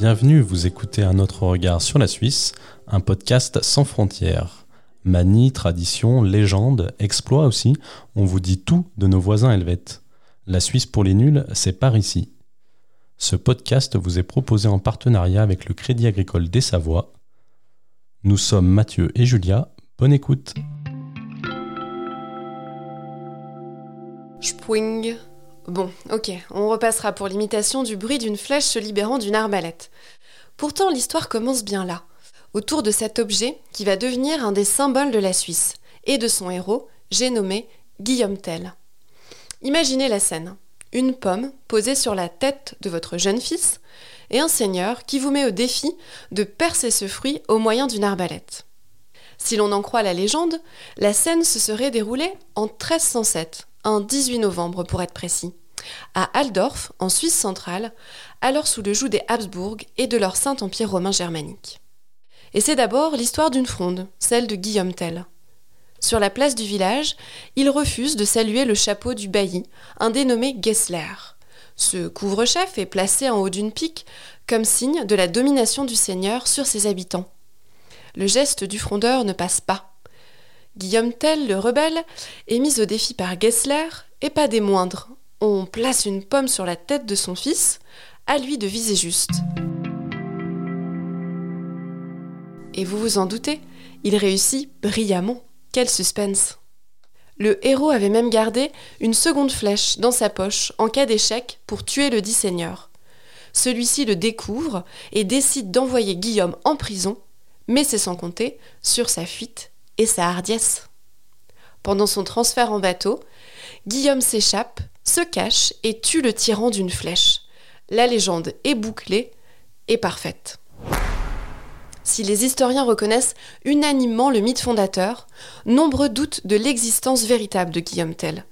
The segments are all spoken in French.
Bienvenue, vous écoutez Un autre regard sur la Suisse, un podcast sans frontières. Manie, tradition, légende, exploit aussi, on vous dit tout de nos voisins helvètes. La Suisse pour les nuls, c'est par ici. Ce podcast vous est proposé en partenariat avec le Crédit Agricole des Savoies. Nous sommes Mathieu et Julia, bonne écoute. Spwing. Bon, ok, on repassera pour l'imitation du bruit d'une flèche se libérant d'une arbalète. Pourtant, l'histoire commence bien là, autour de cet objet qui va devenir un des symboles de la Suisse, et de son héros, j'ai nommé Guillaume Tell. Imaginez la scène. Une pomme posée sur la tête de votre jeune fils, et un seigneur qui vous met au défi de percer ce fruit au moyen d'une arbalète. Si l'on en croit la légende, la scène se serait déroulée en 1307, un 18 novembre pour être précis, à Aldorf, en Suisse centrale, alors sous le joug des Habsbourg et de leur Saint-Empire romain germanique. Et c'est d'abord l'histoire d'une fronde, celle de Guillaume Tell. Sur la place du village, il refuse de saluer le chapeau du bailli, un dénommé Gessler. Ce couvre-chef est placé en haut d'une pique comme signe de la domination du seigneur sur ses habitants. Le geste du frondeur ne passe pas. Guillaume Tell, le rebelle, est mis au défi par Gessler, et pas des moindres. On place une pomme sur la tête de son fils, à lui de viser juste. Et vous vous en doutez, il réussit brillamment. Quel suspense Le héros avait même gardé une seconde flèche dans sa poche en cas d'échec pour tuer le dit seigneur. Celui-ci le découvre et décide d'envoyer Guillaume en prison, mais c'est sans compter sur sa fuite et sa hardiesse. Pendant son transfert en bateau, Guillaume s'échappe, se cache et tue le tyran d'une flèche. La légende est bouclée et parfaite. Si les historiens reconnaissent unanimement le mythe fondateur, nombreux doutent de l'existence véritable de Guillaume Tell.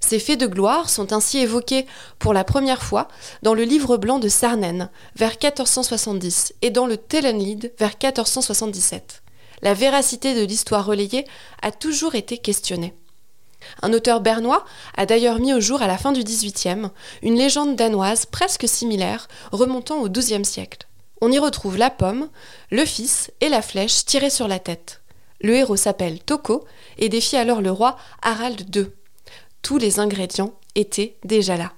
Ces faits de gloire sont ainsi évoqués pour la première fois dans le livre blanc de Sarnen vers 1470 et dans le Tellenlied vers 1477 la véracité de l'histoire relayée a toujours été questionnée. Un auteur bernois a d'ailleurs mis au jour à la fin du XVIIIe une légende danoise presque similaire remontant au XIIe siècle. On y retrouve la pomme, le fils et la flèche tirée sur la tête. Le héros s'appelle Toko et défie alors le roi Harald II. Tous les ingrédients étaient déjà là.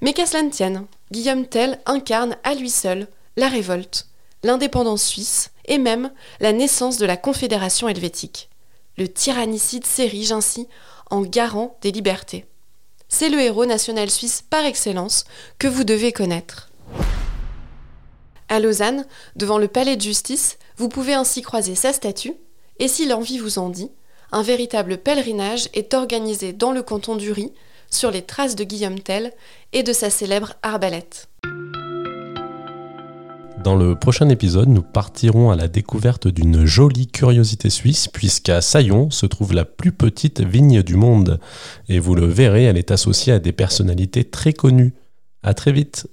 Mais qu'à cela ne tienne, Guillaume Tell incarne à lui seul la révolte, l'indépendance suisse et même la naissance de la Confédération helvétique. Le tyrannicide s'érige ainsi en garant des libertés. C'est le héros national suisse par excellence que vous devez connaître. À Lausanne, devant le palais de justice, vous pouvez ainsi croiser sa statue, et si l'envie vous en dit, un véritable pèlerinage est organisé dans le canton d'Uri sur les traces de Guillaume Tell et de sa célèbre arbalète. Dans le prochain épisode, nous partirons à la découverte d'une jolie curiosité suisse, puisqu'à Saillon se trouve la plus petite vigne du monde. Et vous le verrez, elle est associée à des personnalités très connues. À très vite!